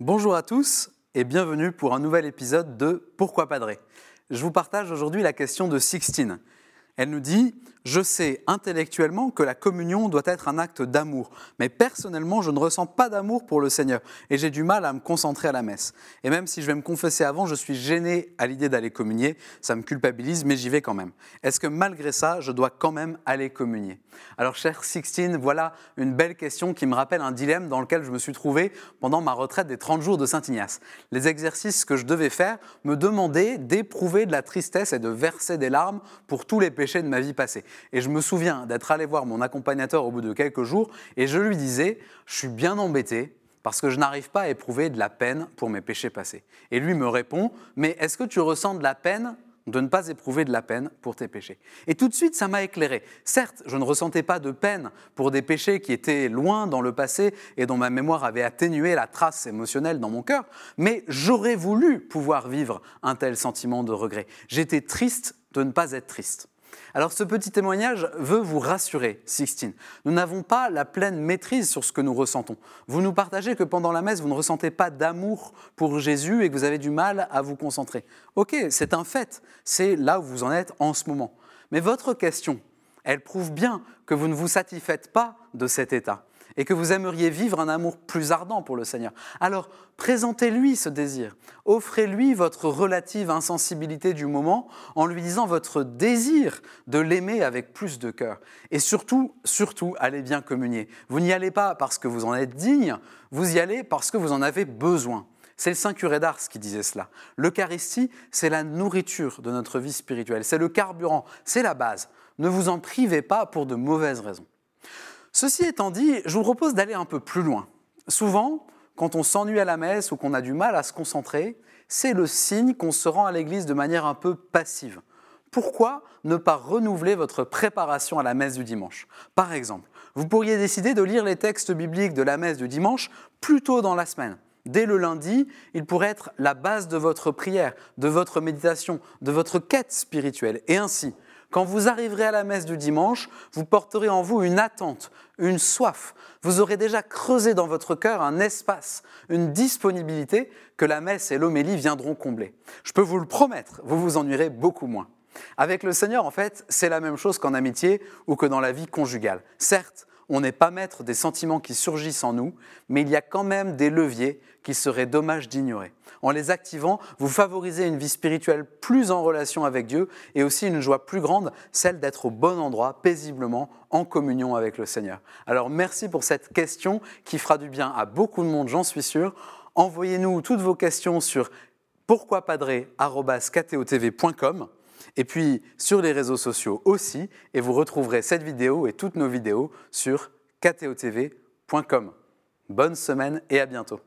Bonjour à tous et bienvenue pour un nouvel épisode de Pourquoi Padrer Je vous partage aujourd'hui la question de Sixtine. Elle nous dit Je sais intellectuellement que la communion doit être un acte d'amour, mais personnellement, je ne ressens pas d'amour pour le Seigneur et j'ai du mal à me concentrer à la messe. Et même si je vais me confesser avant, je suis gêné à l'idée d'aller communier, ça me culpabilise, mais j'y vais quand même. Est-ce que malgré ça, je dois quand même aller communier? Alors, cher Sixtine, voilà une belle question qui me rappelle un dilemme dans lequel je me suis trouvé pendant ma retraite des 30 jours de Saint-Ignace. Les exercices que je devais faire me demandaient d'éprouver de la tristesse et de verser des larmes pour tous les péchés de ma vie passée. Et je me souviens d'être allé voir mon accompagnateur au bout de quelques jours et je lui disais, je suis bien embêté parce que je n'arrive pas à éprouver de la peine pour mes péchés passés. Et lui me répond, mais est-ce que tu ressens de la peine de ne pas éprouver de la peine pour tes péchés? Et tout de suite, ça m'a éclairé. Certes, je ne ressentais pas de peine pour des péchés qui étaient loin dans le passé et dont ma mémoire avait atténué la trace émotionnelle dans mon cœur, mais j'aurais voulu pouvoir vivre un tel sentiment de regret. J'étais triste de ne pas être triste. Alors ce petit témoignage veut vous rassurer, Sixtine. Nous n'avons pas la pleine maîtrise sur ce que nous ressentons. Vous nous partagez que pendant la messe, vous ne ressentez pas d'amour pour Jésus et que vous avez du mal à vous concentrer. Ok, c'est un fait, c'est là où vous en êtes en ce moment. Mais votre question, elle prouve bien que vous ne vous satisfaites pas de cet état et que vous aimeriez vivre un amour plus ardent pour le Seigneur. Alors, présentez-lui ce désir. Offrez-lui votre relative insensibilité du moment en lui disant votre désir de l'aimer avec plus de cœur. Et surtout, surtout, allez bien communier. Vous n'y allez pas parce que vous en êtes digne, vous y allez parce que vous en avez besoin. C'est le Saint Curé d'Ars qui disait cela. L'Eucharistie, c'est la nourriture de notre vie spirituelle, c'est le carburant, c'est la base. Ne vous en privez pas pour de mauvaises raisons. Ceci étant dit, je vous propose d'aller un peu plus loin. Souvent, quand on s'ennuie à la messe ou qu'on a du mal à se concentrer, c'est le signe qu'on se rend à l'église de manière un peu passive. Pourquoi ne pas renouveler votre préparation à la messe du dimanche? Par exemple, vous pourriez décider de lire les textes bibliques de la messe du dimanche plus tôt dans la semaine. Dès le lundi, il pourrait être la base de votre prière, de votre méditation, de votre quête spirituelle. Et ainsi, quand vous arriverez à la messe du dimanche, vous porterez en vous une attente, une soif. Vous aurez déjà creusé dans votre cœur un espace, une disponibilité que la messe et l'homélie viendront combler. Je peux vous le promettre, vous vous ennuierez beaucoup moins. Avec le Seigneur, en fait, c'est la même chose qu'en amitié ou que dans la vie conjugale. Certes, on n'est pas maître des sentiments qui surgissent en nous, mais il y a quand même des leviers qu'il serait dommage d'ignorer. En les activant, vous favorisez une vie spirituelle plus en relation avec Dieu et aussi une joie plus grande, celle d'être au bon endroit, paisiblement, en communion avec le Seigneur. Alors merci pour cette question qui fera du bien à beaucoup de monde, j'en suis sûr. Envoyez-nous toutes vos questions sur pourquoipadré.com et puis sur les réseaux sociaux aussi, et vous retrouverez cette vidéo et toutes nos vidéos sur ktotv.com. Bonne semaine et à bientôt.